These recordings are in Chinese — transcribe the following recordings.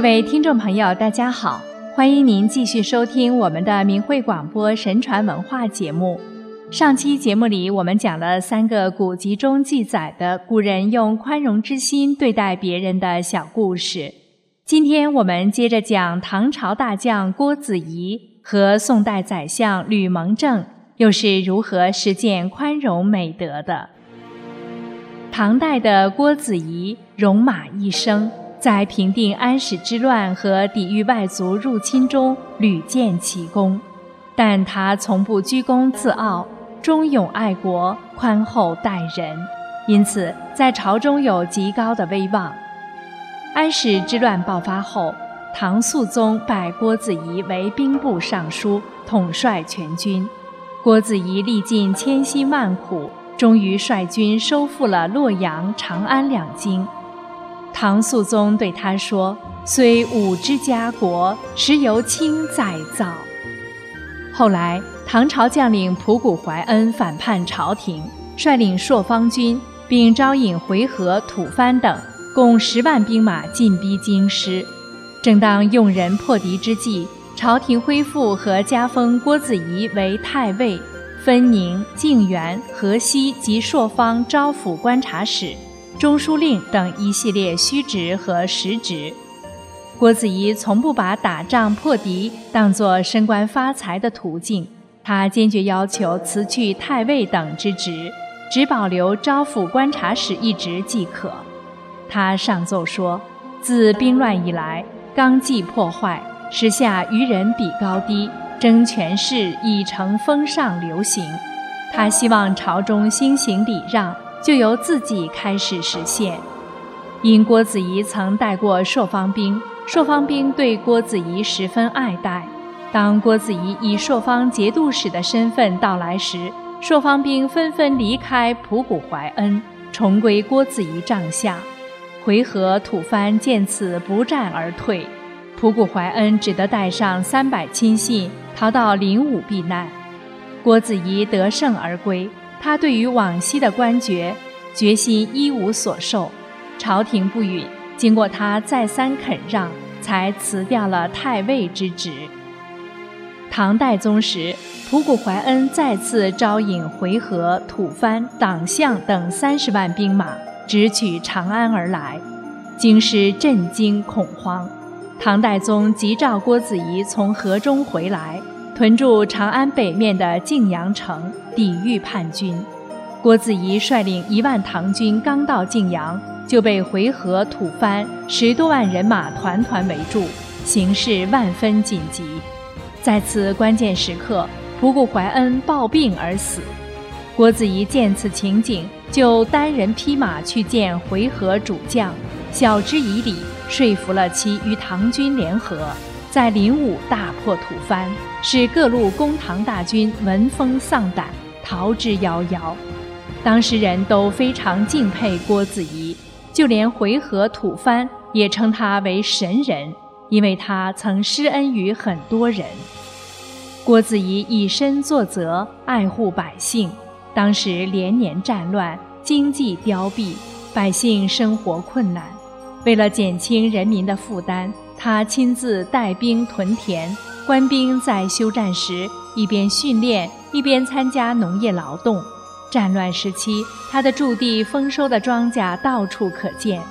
各位听众朋友，大家好，欢迎您继续收听我们的明慧广播神传文化节目。上期节目里，我们讲了三个古籍中记载的古人用宽容之心对待别人的小故事。今天我们接着讲唐朝大将郭子仪和宋代宰相吕蒙正又是如何实践宽容美德的。唐代的郭子仪戎马一生。在平定安史之乱和抵御外族入侵中屡建奇功，但他从不居功自傲，忠勇爱国，宽厚待人，因此在朝中有极高的威望。安史之乱爆发后，唐肃宗拜郭子仪为兵部尚书，统帅全军。郭子仪历尽千辛万苦，终于率军收复了洛阳、长安两京。唐肃宗对他说：“虽武之家国，实由卿再造。”后来，唐朝将领仆古怀恩反叛朝廷，率领朔方军，并招引回纥、吐蕃等共十万兵马进逼京师。正当用人破敌之际，朝廷恢复和加封郭子仪为太尉，分宁、靖远、河西及朔方招抚观察使。中书令等一系列虚职和实职，郭子仪从不把打仗破敌当作升官发财的途径，他坚决要求辞去太尉等之职，只保留招抚观察使一职即可。他上奏说：自兵乱以来，纲纪破坏，时下愚人比高低，争权势已成风尚流行。他希望朝中兴行礼让。就由自己开始实现。因郭子仪曾带过朔方兵，朔方兵对郭子仪十分爱戴。当郭子仪以朔方节度使的身份到来时，朔方兵纷纷离开仆谷怀恩，重归郭子仪帐下。回纥、吐蕃见此不战而退，仆谷怀恩只得带上三百亲信逃到灵武避难。郭子仪得胜而归。他对于往昔的官爵，决心一无所受，朝廷不允。经过他再三恳让，才辞掉了太尉之职。唐代宗时，仆古怀恩再次招引回纥、吐蕃、党项等三十万兵马，直取长安而来，京师震惊恐慌。唐代宗急召郭子仪从河中回来。屯驻长安北面的泾阳城，抵御叛军。郭子仪率领一万唐军刚到泾阳，就被回纥、吐蕃十多万人马团团围住，形势万分紧急。在此关键时刻，仆固怀恩暴病而死。郭子仪见此情景，就单人匹马去见回纥主将，晓之以理，说服了其与唐军联合。在灵武大破吐蕃，使各路公堂大军闻风丧胆，逃之夭夭。当时人都非常敬佩郭子仪，就连回纥、吐蕃也称他为神人，因为他曾施恩于很多人。郭子仪以身作则，爱护百姓。当时连年战乱，经济凋敝，百姓生活困难，为了减轻人民的负担。他亲自带兵屯田，官兵在休战时一边训练一边参加农业劳动。战乱时期，他的驻地丰收的庄稼到处可见。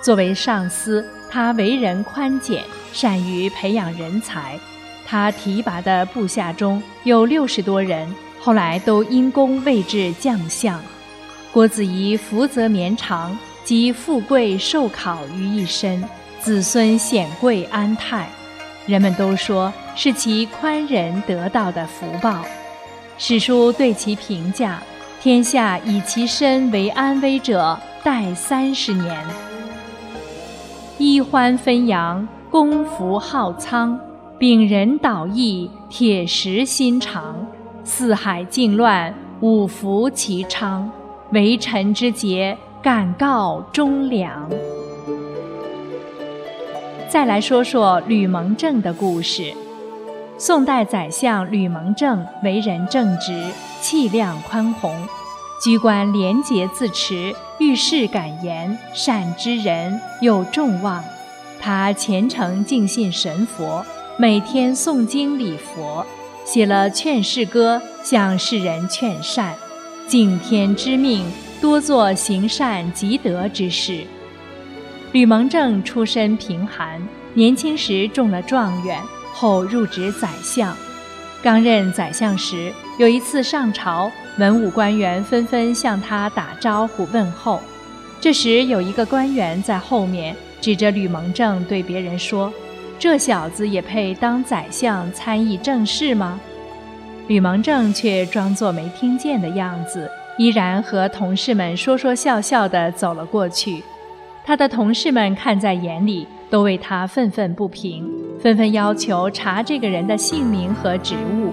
作为上司，他为人宽简，善于培养人才。他提拔的部下中有六十多人，后来都因功位至将相。郭子仪福泽绵长，集富贵寿考于一身。子孙显贵安泰，人们都说是其宽仁得到的福报。史书对其评价：天下以其身为安危者，待三十年。衣欢分扬，功服浩苍，秉仁导义，铁石心肠。四海静乱，五福齐昌。为臣之节，敢告忠良。再来说说吕蒙正的故事。宋代宰相吕蒙正为人正直，气量宽宏，居官廉洁自持，遇事敢言，善知人，有众望。他虔诚敬信神佛，每天诵经礼佛，写了劝世歌，向世人劝善，敬天知命，多做行善积德之事。吕蒙正出身贫寒，年轻时中了状元，后入职宰相。刚任宰相时，有一次上朝，文武官员纷纷向他打招呼问候。这时，有一个官员在后面指着吕蒙正对别人说：“这小子也配当宰相参议政事吗？”吕蒙正却装作没听见的样子，依然和同事们说说笑笑地走了过去。他的同事们看在眼里，都为他愤愤不平，纷纷要求查这个人的姓名和职务。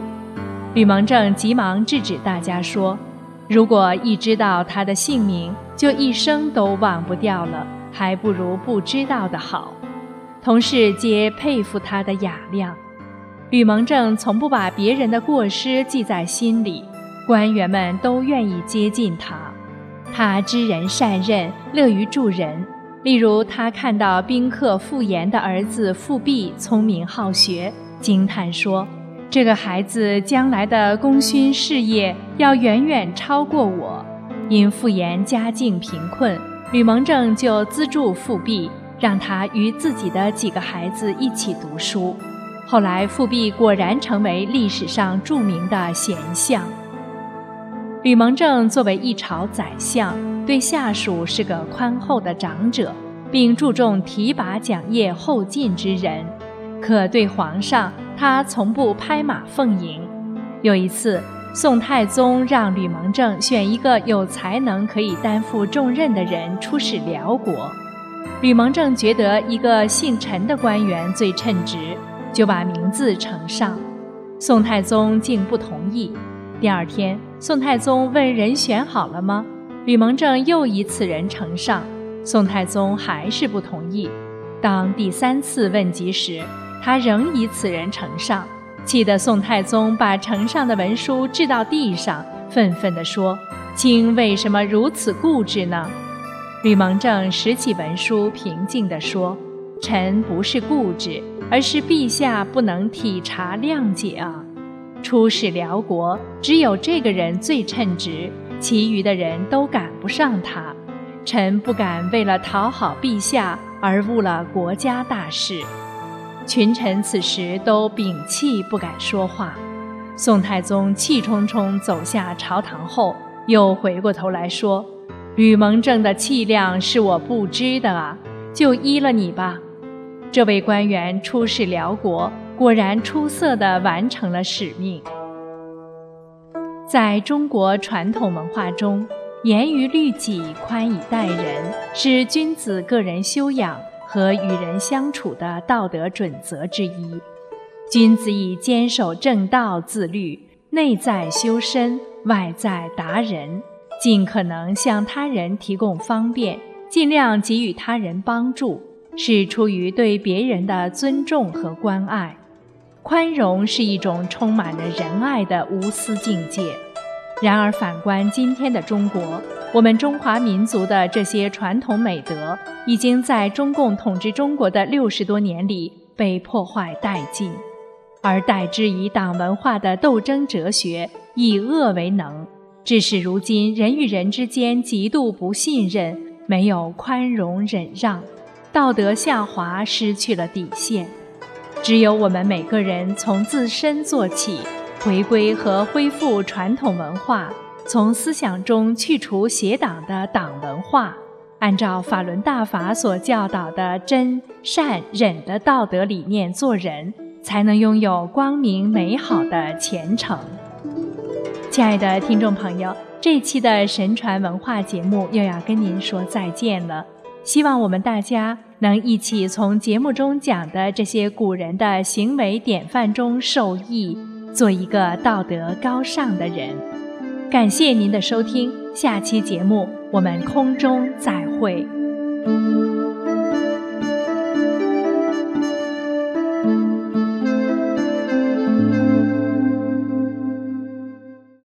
吕蒙正急忙制止大家说：“如果一知道他的姓名，就一生都忘不掉了，还不如不知道的好。”同事皆佩服他的雅量。吕蒙正从不把别人的过失记在心里，官员们都愿意接近他。他知人善任，乐于助人。例如，他看到宾客傅岩的儿子傅弼聪明好学，惊叹说：“这个孩子将来的功勋事业要远远超过我。”因傅岩家境贫困，吕蒙正就资助傅弼，让他与自己的几个孩子一起读书。后来，傅弼果然成为历史上著名的贤相。吕蒙正作为一朝宰相，对下属是个宽厚的长者，并注重提拔奖业后进之人。可对皇上，他从不拍马奉迎。有一次，宋太宗让吕蒙正选一个有才能、可以担负重任的人出使辽国。吕蒙正觉得一个姓陈的官员最称职，就把名字呈上。宋太宗竟不同意。第二天，宋太宗问人选好了吗？吕蒙正又以此人呈上，宋太宗还是不同意。当第三次问及时，他仍以此人呈上，气得宋太宗把呈上的文书掷到地上，愤愤地说：“卿为什么如此固执呢？”吕蒙正拾起文书，平静地说：“臣不是固执，而是陛下不能体察谅解啊。”出使辽国，只有这个人最称职，其余的人都赶不上他。臣不敢为了讨好陛下而误了国家大事。群臣此时都屏气，不敢说话。宋太宗气冲冲走下朝堂后，又回过头来说：“吕蒙正的气量是我不知的啊，就依了你吧。”这位官员出使辽国。果然出色地完成了使命。在中国传统文化中，严于律己、宽以待人，是君子个人修养和与人相处的道德准则之一。君子以坚守正道自律，内在修身，外在达人，尽可能向他人提供方便，尽量给予他人帮助，是出于对别人的尊重和关爱。宽容是一种充满着仁爱的无私境界。然而，反观今天的中国，我们中华民族的这些传统美德，已经在中共统治中国的六十多年里被破坏殆尽，而代之以党文化的斗争哲学，以恶为能，致使如今人与人之间极度不信任，没有宽容忍让，道德下滑，失去了底线。只有我们每个人从自身做起，回归和恢复传统文化，从思想中去除邪党的党文化，按照法轮大法所教导的真善忍的道德理念做人，才能拥有光明美好的前程。亲爱的听众朋友，这期的神传文化节目又要跟您说再见了，希望我们大家。能一起从节目中讲的这些古人的行为典范中受益，做一个道德高尚的人。感谢您的收听，下期节目我们空中再会。